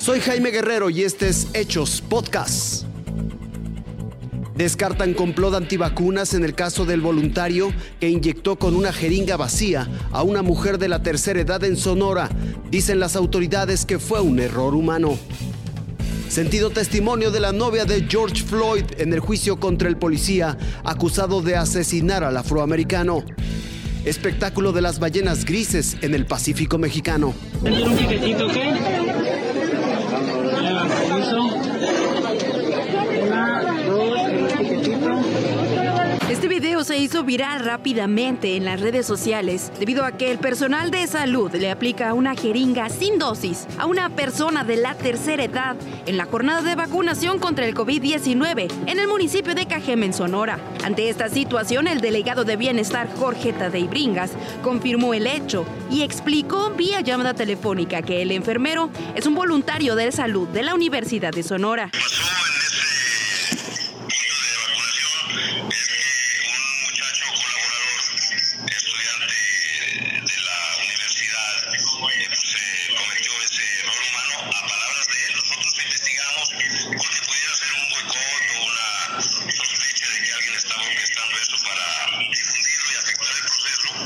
Soy Jaime Guerrero y este es Hechos Podcast. Descartan complot antivacunas en el caso del voluntario que inyectó con una jeringa vacía a una mujer de la tercera edad en Sonora. Dicen las autoridades que fue un error humano. Sentido testimonio de la novia de George Floyd en el juicio contra el policía acusado de asesinar al afroamericano. Espectáculo de las ballenas grises en el Pacífico mexicano. un? Este se hizo viral rápidamente en las redes sociales debido a que el personal de salud le aplica una jeringa sin dosis a una persona de la tercera edad en la jornada de vacunación contra el COVID-19 en el municipio de Cajeme, Sonora. Ante esta situación, el delegado de Bienestar Jorge Tadei Bringas confirmó el hecho y explicó vía llamada telefónica que el enfermero es un voluntario de salud de la Universidad de Sonora.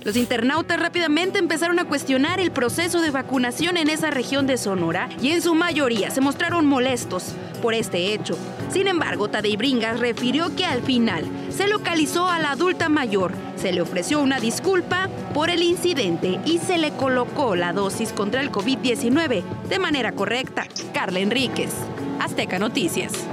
Los internautas rápidamente empezaron a cuestionar el proceso de vacunación en esa región de Sonora y en su mayoría se mostraron molestos por este hecho. Sin embargo, Tadei Bringas refirió que al final se localizó a la adulta mayor, se le ofreció una disculpa por el incidente y se le colocó la dosis contra el COVID-19 de manera correcta. Carla Enríquez, Azteca Noticias.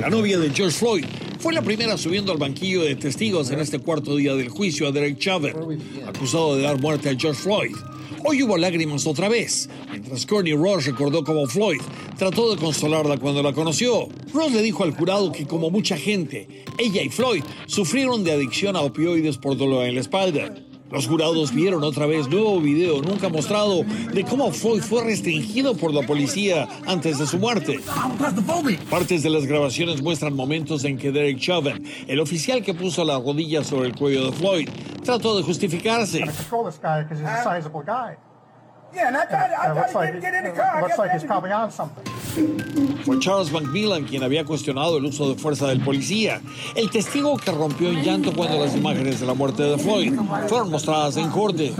La novia de George Floyd fue la primera subiendo al banquillo de testigos en este cuarto día del juicio a Derek Chauvin, acusado de dar muerte a George Floyd. Hoy hubo lágrimas otra vez, mientras Courtney Ross recordó cómo Floyd trató de consolarla cuando la conoció. Ross le dijo al jurado que como mucha gente, ella y Floyd sufrieron de adicción a opioides por dolor en la espalda. Los jurados vieron otra vez nuevo video nunca mostrado de cómo Floyd fue restringido por la policía antes de su muerte. Partes de las grabaciones muestran momentos en que Derek Chauvin, el oficial que puso la rodilla sobre el cuello de Floyd, trató de justificarse. Fue Charles McMillan quien había cuestionado el uso de fuerza del policía, el testigo que rompió en llanto cuando las imágenes de la muerte de Floyd fueron mostradas en corte.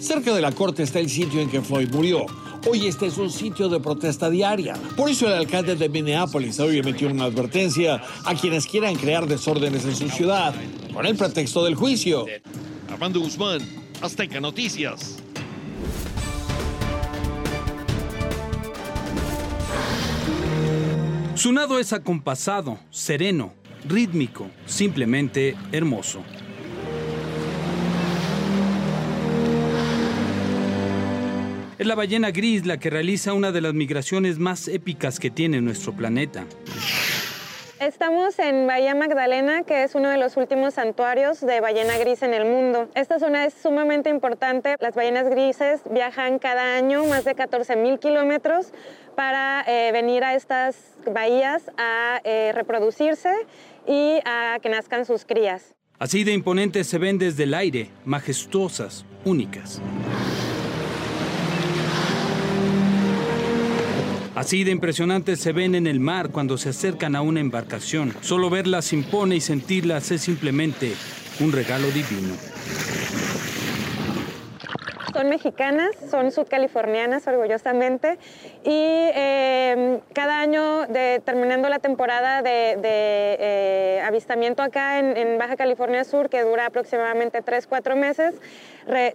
Cerca de la corte está el sitio en que Floyd murió. Hoy este es un sitio de protesta diaria. Por eso el alcalde de Minneapolis hoy emitió una advertencia a quienes quieran crear desórdenes en su ciudad con el pretexto del juicio. Armando Guzmán, Azteca Noticias. Su nado es acompasado, sereno, rítmico, simplemente hermoso. Es la ballena gris la que realiza una de las migraciones más épicas que tiene nuestro planeta. Estamos en Bahía Magdalena, que es uno de los últimos santuarios de ballena gris en el mundo. Esta zona es sumamente importante. Las ballenas grises viajan cada año más de 14 mil kilómetros para eh, venir a estas bahías a eh, reproducirse y a que nazcan sus crías. Así de imponentes se ven desde el aire, majestuosas, únicas. Así de impresionantes se ven en el mar cuando se acercan a una embarcación. Solo verlas impone y sentirlas es simplemente un regalo divino. Son mexicanas, son sudcalifornianas orgullosamente y em, cada año terminando la temporada de, eh, avistamiento acá en, Baja California Sur, que dura aproximadamente 3-4 meses,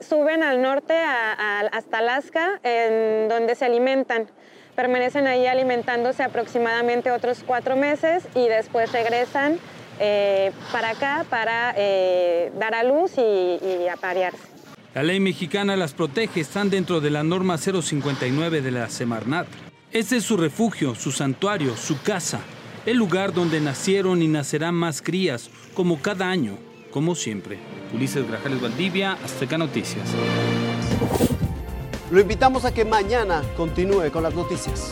suben al norte hasta Alaska, en donde se alimentan permanecen ahí alimentándose aproximadamente otros cuatro meses y después regresan eh, para acá para eh, dar a luz y, y aparearse. La ley mexicana las protege, están dentro de la norma 059 de la Semarnat. Este es su refugio, su santuario, su casa, el lugar donde nacieron y nacerán más crías, como cada año, como siempre. Ulises Grajales Valdivia, Azteca Noticias. Lo invitamos a que mañana continúe con las noticias.